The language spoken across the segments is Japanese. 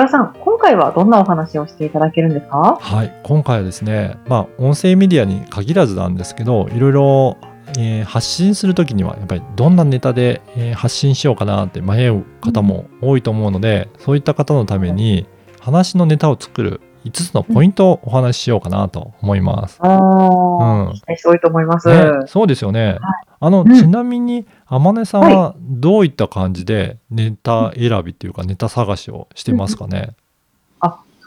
田さん、今回はどんなお話をしていただけるんですか？はい、今回はですね、まあ、音声メディアに限らずなんですけど、いろいろ、えー発信するときには、やっぱりどんなネタで、えー発信しようかなって迷う方も多いと思うので、そういった方のために、話のネタを作る5つのポイントをお話ししようかなと思います。ああ、うん期待して多いと思います。ね、そうですよね。あの、うんちなみに、天音さんはどういった感じでネタ選びっていうか、ネタ探しをしてますかね？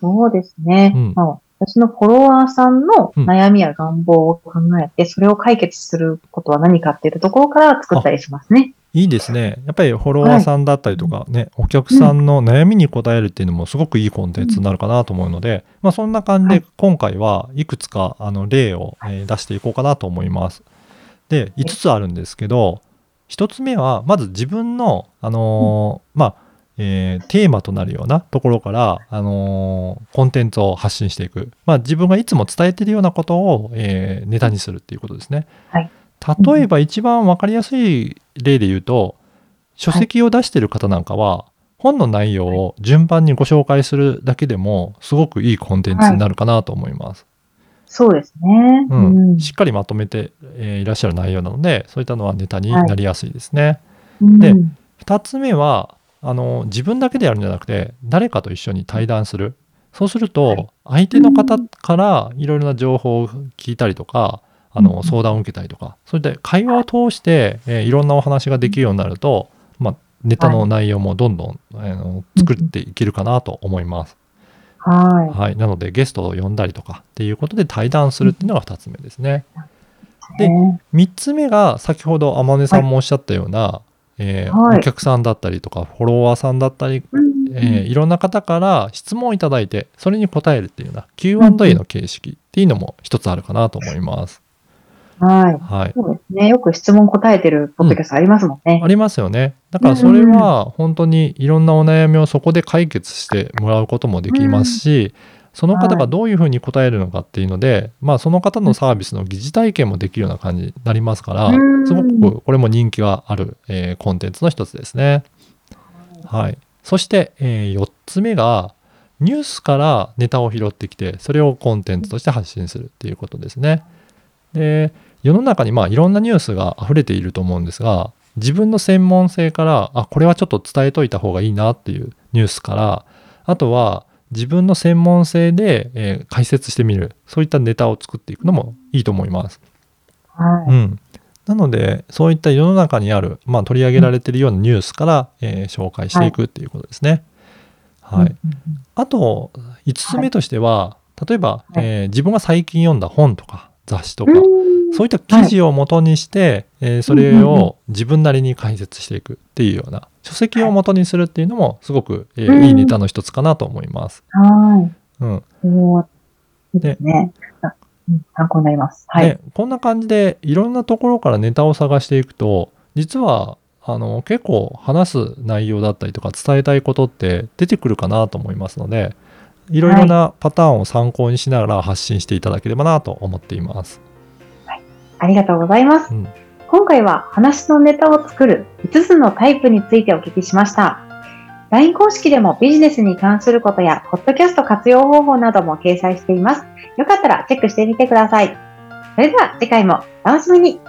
そうですね。うんまあ私のフォロワーさんの悩みや願望を考えて、それを解決することは何かっていうところから作ったりしますね。いいですね。やっぱりフォロワーさんだったりとかね、お客さんの悩みに答えるっていうのもすごくいいコンテンツになるかなと思うので、まあそんな感じではい今回はいくつかあの例を、えー出していこうかなと思います。で、5つあるんですけど、1つ目はまず自分の、あのーまあ、えーテーマとなるようなところから、あのーコンテンツを発信していく。まあ自分がいつも伝えているようなことを、えーネタにするっていうことですね。はい例えば一番わかりやすい例で言うと、書籍を出してる方なんかは、本の内容を順番にご紹介するだけでも、すごくいいコンテンツになるかなと思います。そうですね。うん。しっかりまとめて、えーいらっしゃる内容なので、そういったのはネタになりやすいですね。うん。で2つ目はあの自分だけでやるんじゃなくて誰かと一緒に対談する。そうすると相手の方からいろいろな情報を聞いたりとかあうんの相談を受けたりとか。そういった会話を通して、えーいろんなお話ができるようになると、まあ、ネタの内容もどんどん、あの作っていけるかなと思います。ははい、なのでゲストを呼んだりとかっていうことで対談するっていうのが2つ目ですね。い。でね。3つ目が先ほど天音さんもおっしゃったような、えーはい。お客さんだったりとかフォロワーさんだったり、うんえーいろんな方から質問をいただいてそれに答えるっていうような Q&A の形式っていうのも一つあるかなと思います。はい。はい、そうですね。よく質問答えてるポッドキャストありますもんね。ありますよね。だからそれは本当にいろんなお悩みをそこで解決してもらうこともできますし、その方がどういうふうに答えるのかっていうので、まあその方のサービスの疑似体験もできるような感じになりますから、うんすごくこれも人気がある、えーコンテンツの一つですね。はい。そして、え4つ目がニュースからネタを拾ってきてそれをコンテンツとして発信するっていうことですね。で世の中にまあいろんなニュースが溢れていると思うんですが自分の専門性からあこれはちょっと伝えといた方がいいなっていうニュースからあとは自分の専門性で、えー解説してみるそういったネタを作っていくのもいいと思います。はい。うん、なのでそういった世の中にある、まあ、取り上げられているようなニュースから、えー紹介していくっていうことですね。はいうんうんあと5つ目としては、例えば、はいえー自分が最近読んだ本とか雑誌とか、うんそういった記事を元にして、えーそれを自分なりに解説していくっていうような書籍を元にするっていうのもすごく、えーうんいいネタの一つかなと思います。はうんい。おーいいですね。参考になります。はい。でこんな感じでいろんなところからネタを探していくと実はあの結構話す内容だったりとか伝えたいことって出てくるかなと思いますのでいろいろなパターンを参考にしながら発信していただければなと思っています。ありがとうございます。うん今回は話のネタを作る5つのタイプについてお聞きしました。LINE 公式でもビジネスに関することや、ポッドキャスト活用方法なども掲載しています。よかったらチェックしてみてください。それでは次回もお楽しみに。